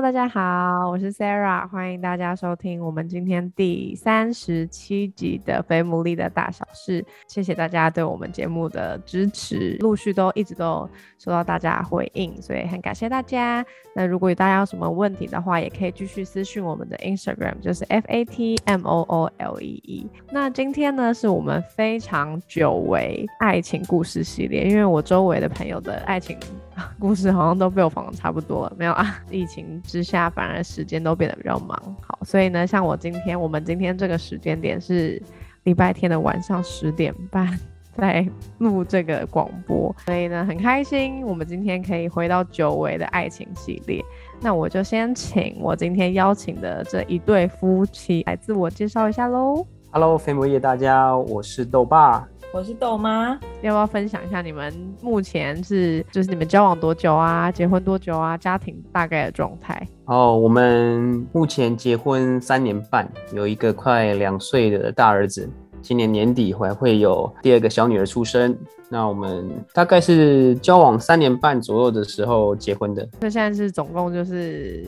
大家好，我是 Sarah，欢迎大家收听我们今天第三十七集的《非牡蛎的大小事》。谢谢大家对我们节目的支持，陆续都一直都收到大家回应，所以很感谢大家。那如果有大家有什么问题的话，也可以继续私讯我们的 Instagram，就是 F A T M O O L E E。那今天呢，是我们非常久违爱情故事系列，因为我周围的朋友的爱情 故事好像都被我访的差不多了，没有啊？疫情之下，反而时间都变得比较忙。好，所以呢，像我今天，我们今天这个时间点是礼拜天的晚上十点半。在录这个广播，所以呢很开心，我们今天可以回到久违的爱情系列。那我就先请我今天邀请的这一对夫妻来自我介绍一下喽。Hello，飞摩叶大家，我是豆爸，我是豆妈，要不要分享一下你们目前是就是你们交往多久啊？结婚多久啊？家庭大概的状态？哦，我们目前结婚三年半，有一个快两岁的大儿子。今年年底还会有第二个小女儿出生，那我们大概是交往三年半左右的时候结婚的。那现在是总共就是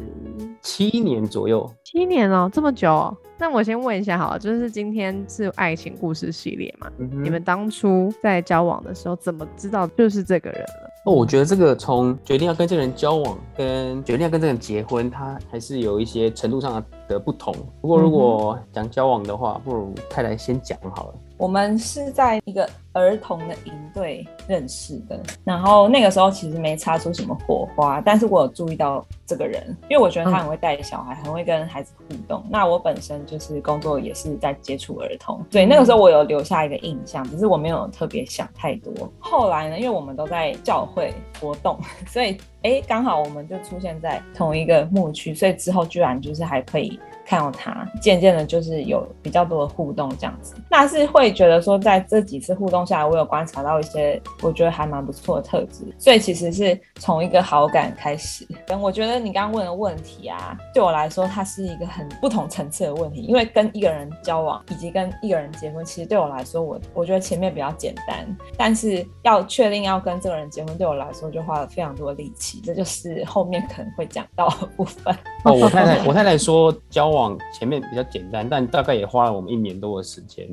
七年左右，七年哦，这么久。那我先问一下，好，就是今天是爱情故事系列嘛？你们当初在交往的时候，怎么知道就是这个人了？哦，我觉得这个从决定要跟这个人交往，跟决定要跟这个人结婚，他还是有一些程度上的不同。不过如果讲交往的话，不如太太先讲好了。我们是在一个儿童的营队认识的，然后那个时候其实没擦出什么火花，但是我有注意到这个人，因为我觉得他很会带小孩，很会跟孩子互动。那我本身就是工作也是在接触儿童，所以那个时候我有留下一个印象，只是我没有特别想太多。后来呢，因为我们都在教会活动，所以哎，刚好我们就出现在同一个牧区，所以之后居然就是还可以。看到他，渐渐的，就是有比较多的互动这样子，那是会觉得说，在这几次互动下来，我有观察到一些我觉得还蛮不错的特质，所以其实是从一个好感开始。跟我觉得你刚刚问的问题啊，对我来说，它是一个很不同层次的问题，因为跟一个人交往以及跟一个人结婚，其实对我来说，我我觉得前面比较简单，但是要确定要跟这个人结婚，对我来说就花了非常多的力气，这就是后面可能会讲到的部分。哦，我太太，我太太说交往。往前面比较简单，但大概也花了我们一年多的时间。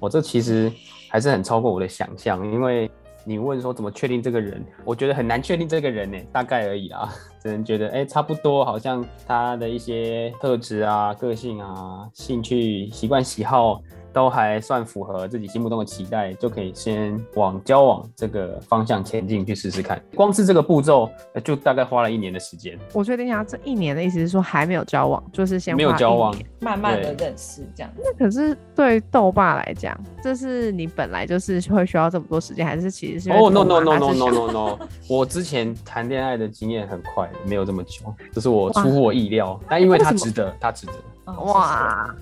我这其实还是很超过我的想象，因为你问说怎么确定这个人，我觉得很难确定这个人呢，大概而已啊，只能觉得哎，差不多，好像他的一些特质啊、个性啊、兴趣、习惯、喜好。都还算符合自己心目中的期待，就可以先往交往这个方向前进去试试看。光是这个步骤，就大概花了一年的时间。我确定一下，这一年的意思是说还没有交往，就是先没有交往，慢慢的认识这样。那可是对豆爸来讲，这是你本来就是会需要这么多时间，还是其实是？哦，no no no no no no no，我之前谈恋爱的经验很快，没有这么久，这是我出乎我意料。但因为他值得，他值得。哇，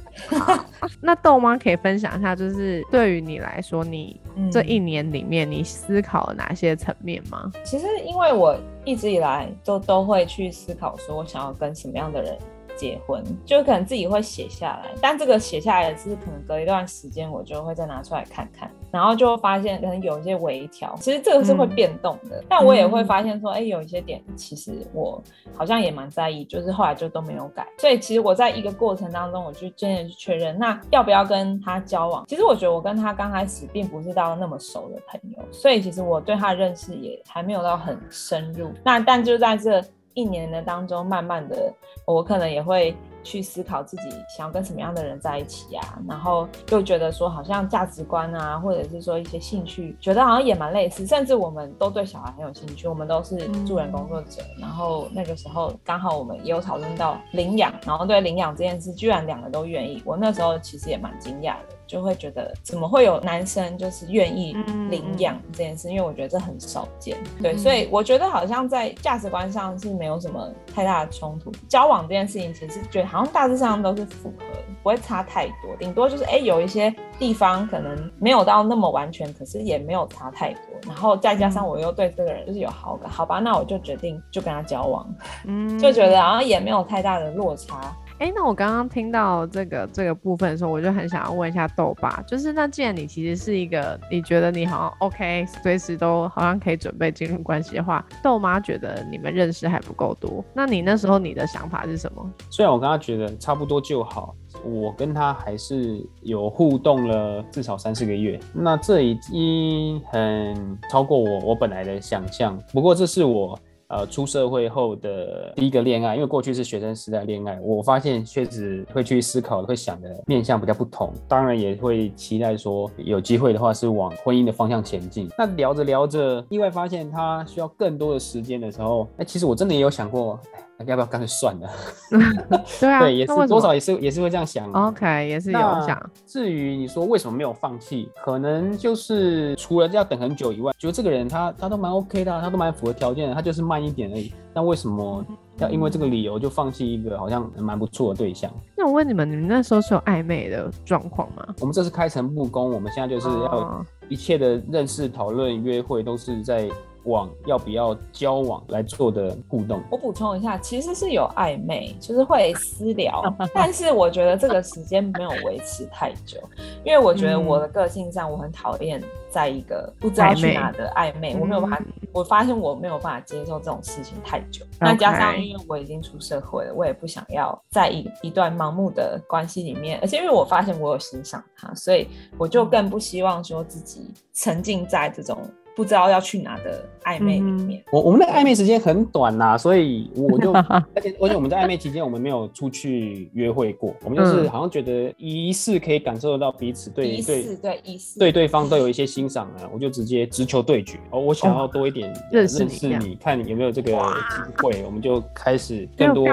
那豆妈可以分享一下，就是对于你来说，你这一年里面你思考了哪些层面吗？其实因为我一直以来都都会去思考，说我想要跟什么样的人。结婚就可能自己会写下来，但这个写下来的是可能隔一段时间我就会再拿出来看看，然后就发现可能有一些微调，其实这个是会变动的。但我也会发现说，哎，有一些点其实我好像也蛮在意，就是后来就都没有改。所以其实我在一个过程当中，我就渐渐去确认，那要不要跟他交往？其实我觉得我跟他刚开始并不是到那么熟的朋友，所以其实我对他的认识也还没有到很深入。那但就在这。一年的当中，慢慢的，我可能也会去思考自己想要跟什么样的人在一起啊，然后又觉得说好像价值观啊，或者是说一些兴趣，觉得好像也蛮类似，甚至我们都对小孩很有兴趣，我们都是助人工作者，然后那个时候刚好我们也有讨论到领养，然后对领养这件事，居然两个都愿意，我那时候其实也蛮惊讶的。就会觉得怎么会有男生就是愿意嗯领养这件事，因为我觉得这很少见。对，嗯所以我觉得好像在价值观上是没有什么太大的冲突。交往这件事情，其实觉得好像大致上都是符合，不会差太多，顶多就是哎、有一些地方可能没有到那么完全，可是也没有差太多。然后再加上我又对这个人就是有好感，好吧，那我就决定就跟他交往，嗯就觉得好像也没有太大的落差。哎、那我刚刚听到这个这个部分的时候，我就很想要问一下豆爸，就是那既然你其实是一个你觉得你好像 OK，随时都好像可以准备进入关系的话，豆妈觉得你们认识还不够多，那你那时候你的想法是什么？虽然我跟他觉得差不多就好，我跟他还是有互动了至少三四个月，那这已经很超过我我本来的想象。不过这是我呃出社会后的第一个恋爱，因为过去是学生时代恋爱，我发现确实会去思考，会想的面向比较不同，当然也会期待说有机会的话是往婚姻的方向前进。那聊着聊着，意外发现他需要更多的时间的时候，哎，其实我真的也有想过，要不要干脆算了。对啊，对，也是多少也是也是会这样想。OK 也是有想，至于你说为什么没有放弃，可能就是除了要等很久以外，觉得这个人他他都蛮 OK 的啊、他都蛮符合条件的，他就是慢一点而已。那为什么要因为这个理由就放弃一个好像蛮不错的对象？那我问你们，你们那时候是有暧昧的状况吗？我们这是开诚布公，我们现在就是要哦一切的认识、讨论、约会都是在往要不要交往来做的互动。我补充一下，其实是有暧昧，就是会私聊，但是我觉得这个时间没有维持太久，因为我觉得我的个性上，我很讨厌在一个不知道去哪的暧昧，我没有办法，我发现我没有办法接受这种事情太久。那加上因为我已经出社会了，我也不想要在一一段盲目的关系里面，而且因为我发现我有欣赏他，所以我就更不希望说自己沉浸在这种。不知道要去哪的暧昧里面，我我们的暧昧时间很短呐、所以我就 而且而且我们在暧昧期间我们没有出去约会过，我们就是嗯好像觉得疑似可以感受得到彼此对疑对对疑似对对方都有一些欣赏啊，我就直接直球对决。哦，我想要多一点认识你看有没有这个机会，我们就开始更多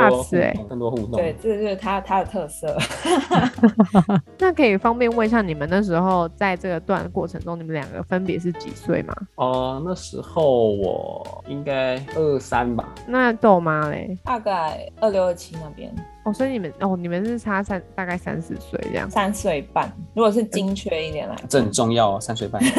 更多互动。对，这就是他他的特色。那可以方便问一下，你们那时候在这个段过程中，你们两个分别是几岁吗？哦、那时候我应该二三吧，那豆妈嘞？大概二六二七那边哦，所以你们哦，你们是差三大概三四岁这样。三岁半，如果是精确一点来这很重要哦，三岁半。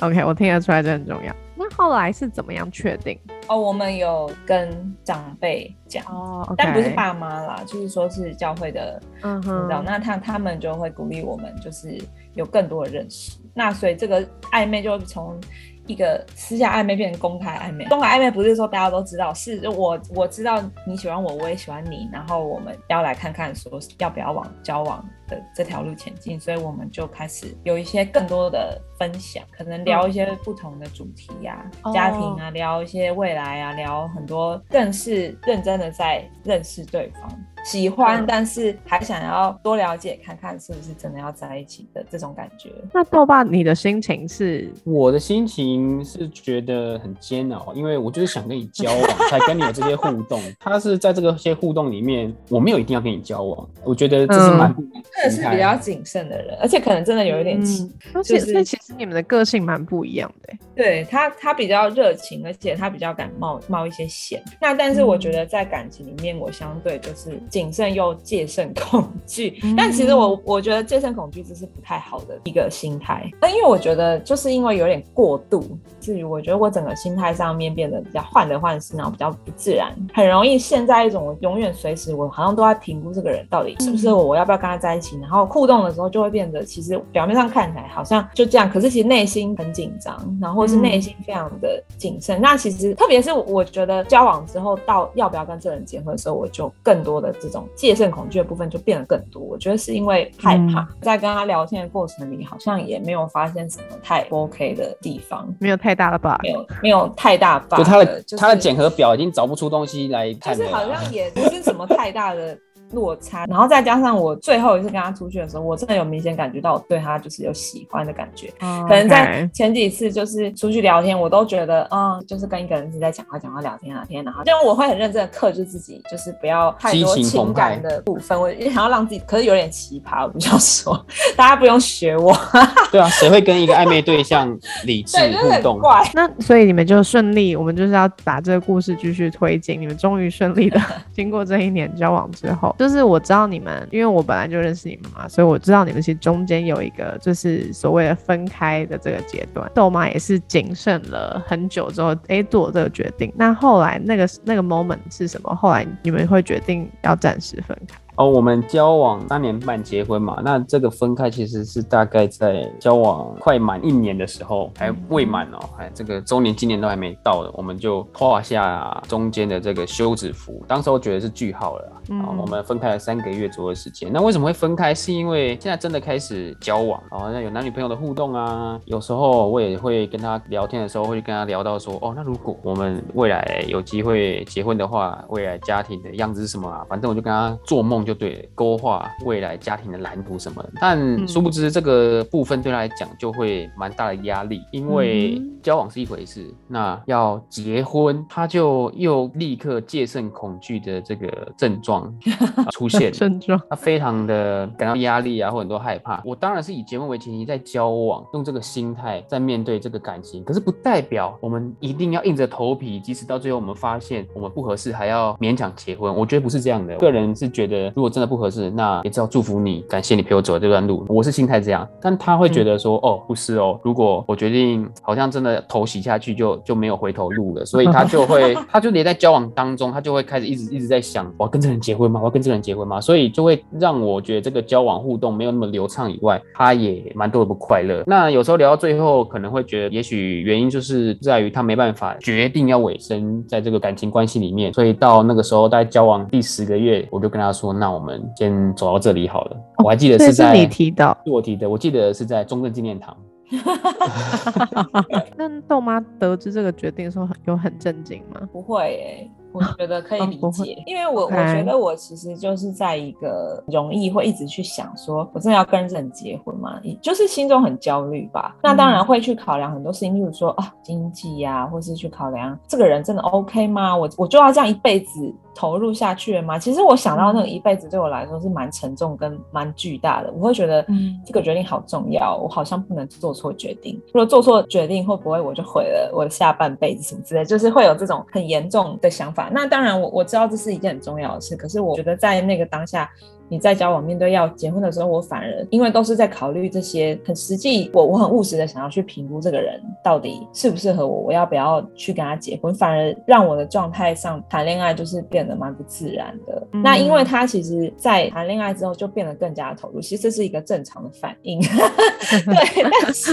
OK，我听得出来这很重要。那后来是怎么样确定？哦，我们有跟长辈讲，哦但不是爸妈啦，就是说是教会的嗯领导，哼，那他他们就会鼓励我们，就是有更多的认识。那所以这个暧昧就从一个私下暧昧变成公开暧昧。公开暧昧不是说大家都知道，是我我知道你喜欢我，我也喜欢你，然后我们要来看看说要不要往交往的这条路前进。所以我们就开始有一些更多的分享，可能聊一些不同的主题呀、哦家庭啊，聊一些未来啊，聊很多更是认真的在认识对方。喜欢，嗯但是还想要多了解看看是不是真的要在一起的这种感觉。那豆爸，你的心情是我的心情是觉得很煎熬，因为我就是想跟你交往，才跟你有这些互动。他是在这个些互动里面，我没有一定要跟你交往，我觉得这是蛮不一样真的是比较谨慎的人，而且可能真的有一点气。嗯，而且就是所以其实你们的个性蛮不一样的欸。对他，他比较热情，而且他比较敢冒冒一些险。那但是我觉得在感情里面，我相对就是谨慎又戒慎恐惧。嗯但其实我我觉得戒慎恐惧这是不太好的一个心态。那因为我觉得就是因为有点过度，至于我觉得我整个心态上面变得比较患得患失，然后比较不自然，很容易陷在一种我永远随时我好像都在评估这个人到底是不是我，我要不要跟他在一起，然后互动的时候就会变得其实表面上看起来好像就这样，可是其实内心很紧张，然后或是内心非常的谨慎。那其实特别是我觉得交往之后到要不要跟这个人结婚的时候，我就更多的这种戒慎恐惧的部分就变得更多。我觉得是因为害怕，在跟他聊天的过程里，好像也没有发现什么太 OK 的地方，没有太大的 bug 没。有没有太大 bug，就他的就是他的检核表已经找不出东西来就。是好像也不是什么太大的落差，然后再加上我最后一次跟他出去的时候，我真的有明显感觉到我对他就是有喜欢的感觉。可能在前几次就是出去聊天，我都觉得，嗯，就是跟一个人是在讲话、讲话、聊天、聊天，然后，因为我会很认真的克制自己，就是不要太多情感的部分，我想要让自己，可是有点奇葩，我不要说，大家不用学我。对啊，谁会跟一个暧昧对象理智互动？那所以你们就顺利，我们就是要把这个故事继续推进。你们终于顺利的 经过这一年交往之后，就是我知道你们，因为我本来就认识你们嘛，所以我知道你们其实中间有一个就是所谓的分开的这个阶段。豆妈也是谨慎了很久之后，哎，做这个决定。那后来那个那个 moment 是什么？后来你们会决定要暂时分开？哦，我们交往三年半结婚嘛，那这个分开其实是大概在交往快满一年的时候，还未满哦，还这个周年纪念都还没到的，我们就画下中间的这个休止符，当时我觉得是句号了。啊，我们分开了三个月左右时间。那为什么会分开？是因为现在真的开始交往，好像有男女朋友的互动啊。有时候我也会跟他聊天的时候，会跟他聊到说，哦，那如果我们未来有机会结婚的话，未来家庭的样子是什么啊？反正我就跟他做梦就对，勾画未来家庭的蓝图什么的。但殊不知这个部分对他来讲就会蛮大的压力，因为交往是一回事，那要结婚，他就又立刻戒慎恐惧的这个症状。出现症状，他非常的感到压力啊，或很多害怕。我当然是以结婚为前提在交往，用这个心态在面对这个感情。可是不代表我们一定要硬着头皮，即使到最后我们发现我们不合适，还要勉强结婚。我觉得不是这样的。个人是觉得，如果真的不合适，那也只要祝福你，感谢你陪我走这段路。我是心态这样，但他会觉得说，哦，不是哦，如果我决定好像真的头洗下去，就就没有回头路了。所以他就会，他就连在交往当中，他就会开始一直一直在想，我要跟这个人。结婚吗？我要跟这个人结婚吗？所以就会让我觉得这个交往互动没有那么流畅，以外，他也蛮多的不快乐。那有时候聊到最后，可能会觉得，也许原因就是在于他没办法决定要尾声在这个感情关系里面。所以到那个时候，大概交往第十个月，我就跟他说：“那我们先走到这里好了。”我还记得是在你提到，是我提的，我记得是在中正纪念堂。那豆妈得知这个决定的时候，有很震惊吗？不会诶。我觉得可以理解，因为我我觉得我其实就是在一个容易会一直去想，说我真的要跟这人结婚吗？就是心中很焦虑吧。那当然会去考量很多事情，例如说啊经济呀，或是去考量这个人真的 OK 吗？我我就要这样一辈子投入下去了吗？其实我想到那个一辈子对我来说是蛮沉重跟蛮巨大的，我会觉得嗯这个决定好重要，我好像不能做错决定。如果做错决定，会不会我就毁了我的下半辈子什么之类？就是会有这种很严重的想法。那当然，我我知道这是一件很重要的事，可是我觉得在那个当下。你在交往面对要结婚的时候，我反而因为都是在考虑这些很实际，我我很务实的想要去评估这个人到底适不适合我，我要不要去跟他结婚，反而让我的状态上谈恋爱就是变得蛮不自然的。那因为他其实，在谈恋爱之后就变得更加投入，其实这是一个正常的反应。对，但是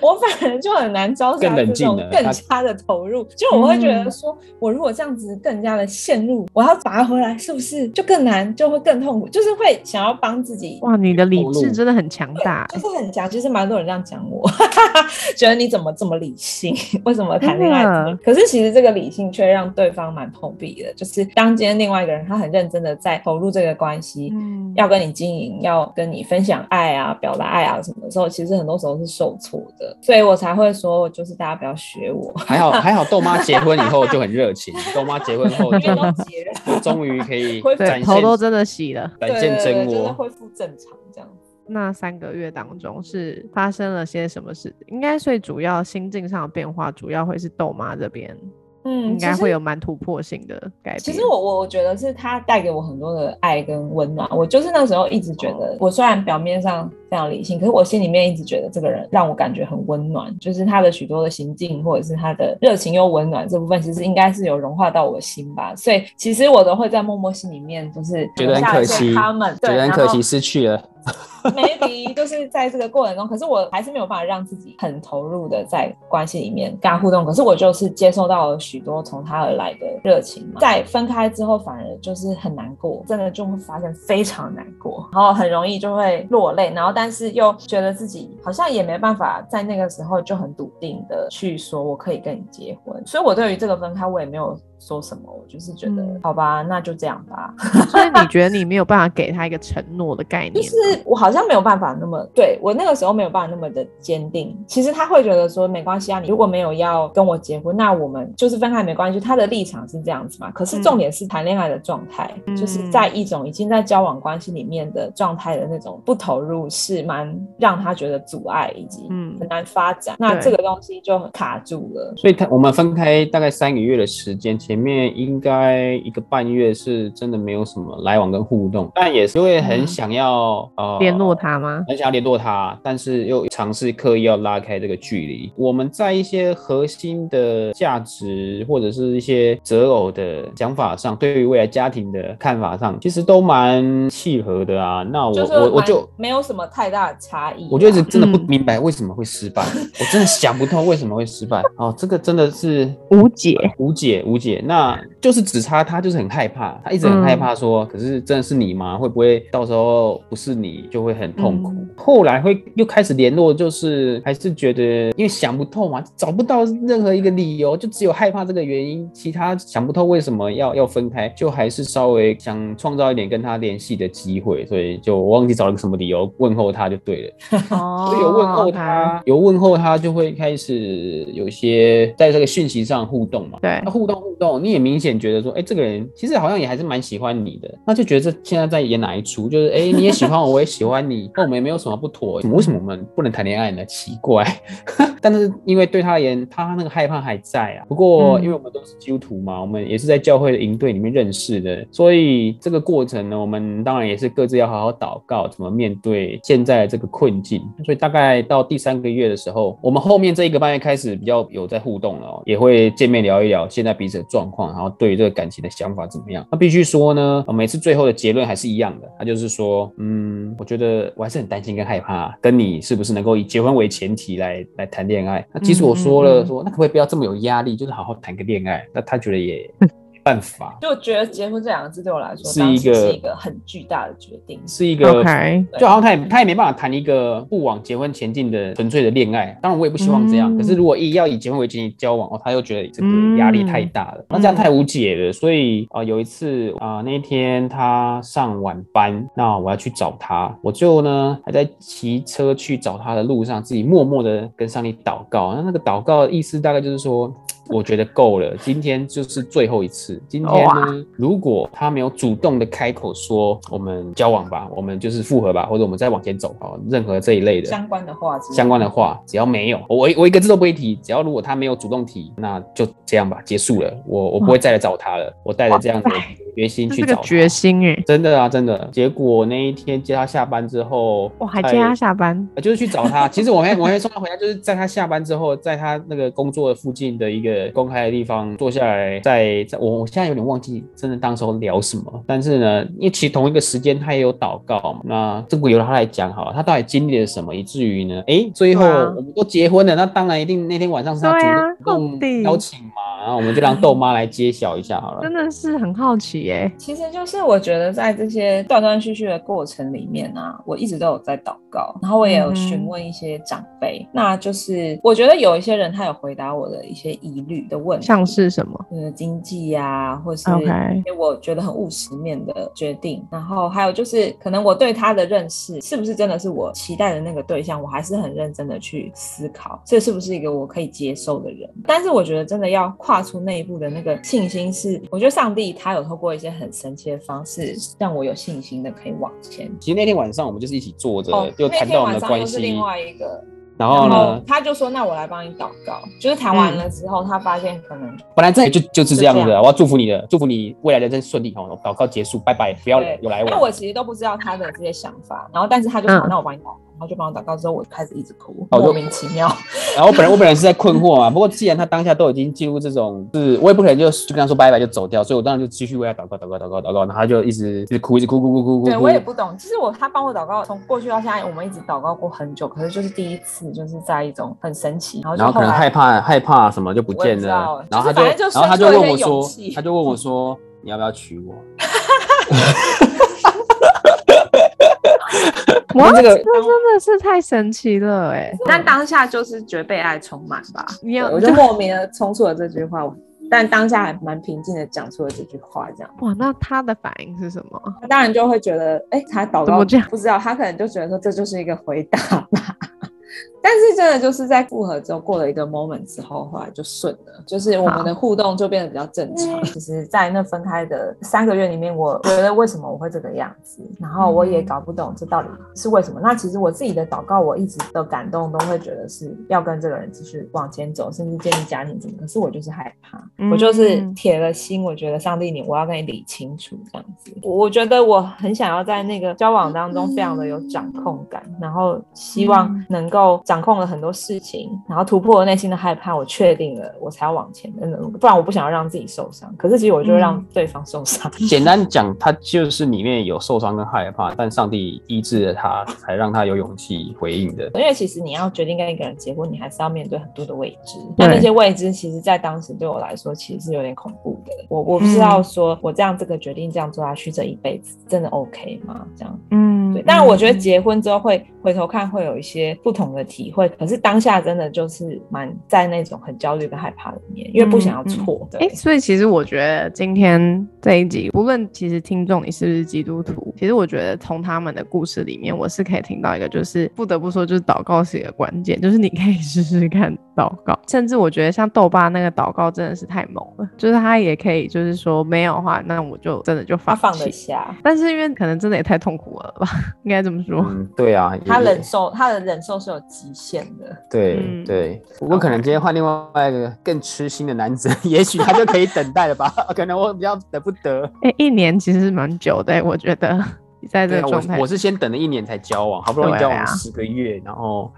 我反而就很难招架这种更加的投入，就我会觉得说，我如果这样子更加的陷入，我要拔回来，是不是就更难，就会更痛苦？就就是会想要帮自己哇，你的理智真的很强大，就是很强。其实蛮多人这样讲我，觉得你怎么这么理性？为什么谈恋爱？可是其实这个理性却让对方蛮碰壁的。就是当今天另外一个人他很认真的在投入这个关系，嗯，要跟你经营，要跟你分享爱啊，表达爱啊什么的时候，其实很多时候是受挫的。所以我才会说，就是大家不要学我。还好 还好，豆妈结婚以后就很热情。豆妈结婚后就终于可以展现，头都真的洗了。见真我，恢复正常这样子。那三个月当中是发生了些什么事？应该最主要心境上的变化，主要会是豆妈这边。嗯，应该会有蛮突破性的改变。其实我我我觉得是他带给我很多的爱跟温暖。我就是那时候一直觉得，我虽然表面上非常理性，可是我心里面一直觉得这个人让我感觉很温暖。就是他的许多的行径，或者是他的热情又温暖这部分，其实应该是有融化到我的心吧。所以其实我都会在默默心里面，就是觉得很可惜，他们觉得很可惜失去了。maybe 就是在这个过程中，可是我还是没有办法让自己很投入的在关系里面跟他互动。可是我就是接受到了许多从他而来的热情嘛。在分开之后，反而就是很难过，真的就会发现非常难过，然后很容易就会落泪，然后但是又觉得自己好像也没办法在那个时候就很笃定的去说我可以跟你结婚。所以我对于这个分开，我也没有。说什么，我就是觉得、好吧，那就这样吧。所以你觉得你没有办法给他一个承诺的概念吗？就是我好像没有办法那么对我那个时候没有办法那么的坚定。其实他会觉得说没关系啊，你如果没有要跟我结婚，那我们就是分开没关系。他的立场是这样子嘛。可是重点是谈恋爱的状态，嗯就是在一种已经在交往关系里面的状态的那种不投入，是蛮让他觉得阻碍以及嗯很难发展。那这个东西就很卡住了。所以他我们分开大概三个月的时间，前面应该一个半月是真的没有什么来往跟互动，但也是因为很想要、呃联络他吗？很想要联络他，但是又尝试刻意要拉开这个距离。我们在一些核心的价值或者是一些择偶的想法上，对于未来家庭的看法上，其实都蛮契合的啊。那我我我就没有什么太大的差异啊。我就一直真的不嗯明白为什么会失败，我真的想不通为什么会失败。哦，这个真的是无解。无解无解，那就是只差他就是很害怕，他一直很害嗯怕说，可是真的是你吗？会不会到时候不是你就会很痛苦？嗯后来会又开始联络，就是还是觉得因为想不透嘛，找不到任何一个理由，就只有害怕这个原因，其他想不透为什么要要分开，就还是稍微想创造一点跟他联系的机会，所以就我忘记找了个什么理由问候他就对了。哦所以有问候他，有问候他就会开始有一些在这个讯息上互动嘛。对那互动互动，你也明显觉得说，哎、这个人其实好像也还是蛮喜欢你的，那就觉得这现在在演哪一出？就是哎、诶你也喜欢我，我也喜欢你，那我们也没有什么不妥，为什么我们不能谈恋爱呢？奇怪。但是因为对他而言，他那个害怕还在啊。不过嗯因为我们都是基督徒嘛，我们也是在教会的营队里面认识的，所以这个过程呢，我们当然也是各自要好好祷告，怎么面对现在的这个困境。所以大概到第三个月的时候，我们后面这一个半月开始比较有在互动了、哦，也会见面聊一聊现在彼此的状况，然后对于这个感情的想法怎么样。那必须说呢，呃每次最后的结论还是一样的，他就是说，嗯，我觉得我还是很担心跟害怕，跟你是不是能够以结婚为前提来来谈恋爱。那即使我说了说，那可不可以不要这么有压力，就是好好谈个恋爱？那他觉得也没办法。就觉得结婚这两个字对我来说，是一个是一个很巨大的决定。是一个 OK，就好像他也他也没办法谈一个不往结婚前进的纯粹的恋爱。当然我也不希望这样，嗯可是如果一要以结婚为前提交往，哦，他又觉得这个压力太大了，那这样太无解了。所以啊、呃有一次啊、那一天他上晚班，那我要去找他，我就呢还在骑车去找他的路上，自己默默的跟上帝祷告。那那个祷告的意思大概就是说。我觉得够了，今天就是最后一次。今天呢，如果他没有主动的开口说我们交往吧，我们就是复合吧，或者我们再往前走哦，任何这一类的相关的话相关的话，只要没有我我一个字都不会提，只要如果他没有主动提，那就这样吧，结束了。我我不会再来找他了，我带着这样的决心去找他。决心哎。真的啊，真的。结果那一天接他下班之后，我还接他下班，呃就是去找他。其实我还我还送他回家，就是在他下班之后，在他那个工作的附近的一个公开的地方坐下来，在在我我现在有点忘记真的当时候聊什么，但是呢，因为其实同一个时间他也有祷告嘛，那这个由他来讲好了，他到底经历了什么，以至于呢，哎，最后我们都结婚了，那当然一定那天晚上是他主动邀请嘛，然后我们就让豆妈来揭晓一下好了真。的是很好奇耶。其实就是我觉得在这些断断续续的过程里面啊，我一直都有在祷告，然后我也有询问一些长辈，那就是我觉得有一些人他有回答我的一些疑虑的问题，像是什么？呃经济呀、或是我觉得很务实面的决定，然后还有就是可能我对他的认识是不是真的是我期待的那个对象，我还是很认真的去思考，这是不是一个我可以接受的人。但是我觉得真的要跨出那一步的那个信心是，我觉得上帝他有透过一些很神奇的方式让我有信心的可以往前。其实那天晚上我们就是一起坐着，哦，就谈到我们的关晚上又是另系，外一个。然后呢，他就说：“那我来帮你祷告。”就是谈完了之后，他发现可能本来这里就就是这样子我要祝福你的，祝福你未来人生顺利哦。祷告结束，拜拜，不要有来往。那我其实都不知道他的这些想法，然后但是他就说：“嗯那我帮你祷告。”然后就帮我祷告之后，我开始一直哭，哦就莫名其妙。然后我本来我本来是在困惑嘛，不过既然他当下都已经进入这种，是我也不可能就就跟他说拜拜就走掉，所以我当然就继续为他祷告祷告祷告祷告，然后他就一直一直哭一直哭哭哭哭哭对。我也不懂，其实我他帮我祷告，从过去到现在，我们一直祷告过很久，可是就是第一次，就是在一种很神奇，然后就然后可能害怕害怕什么就不见了，然后他就然后他就问我说，他就问我说你要不要娶我？哇，这个这真的是太神奇了哎！但当下就是觉得被爱充满吧。你有我就莫名的冲出了这句话，但当下还蛮平静的讲出了这句话，这样。哇，那他的反应是什么？他当然就会觉得，哎，他祷告不知道，他可能就觉得说这就是一个回答吧。但是真的就是在复合之后过了一个 moment 之后，后来就顺了，就是我们的互动就变得比较正常。其实，在那分开的三个月里面，我觉得为什么我会这个样子，然后我也搞不懂这到底是为什么。那其实我自己的祷告，我一直的感动都会觉得是要跟这个人继续往前走，甚至建立家庭什么。可是我就是害怕，我就是铁了心，我觉得上帝你，我要跟你理清楚这样子。我觉得我很想要在那个交往当中非常的有掌控感，然后希望能够。掌控了很多事情，然后突破了内心的害怕，我确定了，我才要往前。真的，不然我不想要让自己受伤。可是其实我就让对方受伤。简单讲，他就是里面有受伤跟害怕，但上帝医治了他，才让他有勇气回应的。因为其实你要决定跟一个人结婚，你还是要面对很多的未知。那那些未知，其实在当时对我来说，其实是有点恐怖的。我我不知道说我这样这个决定这样做下去，这一辈子真的 OK 吗？这样，嗯，对。但是我觉得结婚之后会回头看，会有一些不同的体会。可是当下真的就是蛮在那种很焦虑跟害怕里面，因为不想要错的。哎，所以其实我觉得今天这一集，不论其实听众你是不是基督徒，其实我觉得从他们的故事里面，我是可以听到一个，就是不得不说，就是祷告是一个关键，就是你可以试试看祷告。甚至我觉得像豆爸那个祷告真的是太猛了，就是他也可以就是说没有的话，那我就真的就放放得下。但是因为可能真的也太痛苦了吧，应该这么说。对啊，他忍受他的忍受是有极限的。对对，我可能今天换另外一个更痴心的男子，也许他就可以等待了吧？可能我比较等不得。哎，一年其实蛮久的，我觉得在这个状态，我是先等了一年才交往，好不容易交往十个月，然后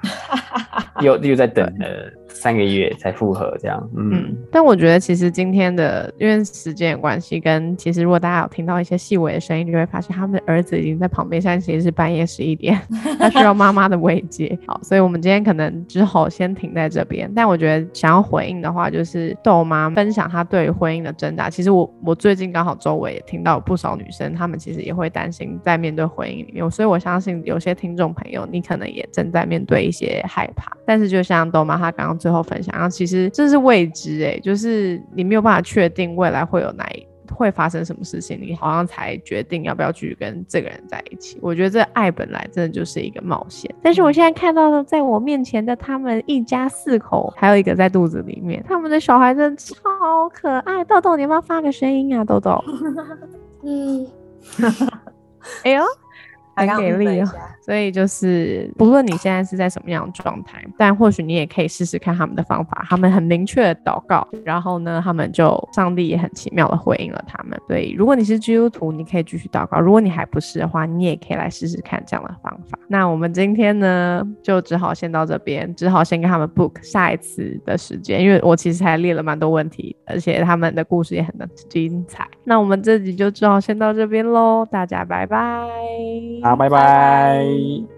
又又在等了。三个月才复合，这样，嗯，但我觉得其实今天的因为时间的关系，跟其实如果大家有听到一些细微的声音，就会发现他们的儿子已经在旁边，现在其实是半夜十一点，他需要妈妈的慰藉。好，所以我们今天可能之后先停在这边。但我觉得想要回应的话，就是豆妈分享她对于婚姻的挣扎。其实我我最近刚好周围也听到不少女生，她们其实也会担心在面对婚姻里面，所以我相信有些听众朋友，你可能也正在面对一些害怕。但是就像豆妈她刚刚。最后分享，然后其实这是未知哎，就是你没有办法确定未来会有哪一会发生什么事情，你好像才决定要不要继续跟这个人在一起。我觉得这爱本来真的就是一个冒险，但是我现在看到的，在我面前的他们一家四口，还有一个在肚子里面，他们的小孩真的超可爱。豆豆，你要不要发个声音啊？豆豆，嗯，哎呦。很给力哦，所以就是不论你现在是在什么样的状态，但或许你也可以试试看他们的方法。他们很明确的祷告，然后呢，他们就上帝也很奇妙的回应了他们。所以如果你是基督徒，你可以继续祷告；如果你还不是的话，你也可以来试试看这样的方法。那我们今天呢，就只好先到这边，只好先跟他们 book 下一次的时间，因为我其实还列了蛮多问题，而且他们的故事也很精彩。那我们这集就只好先到这边喽，大家拜拜。好，拜拜。bye.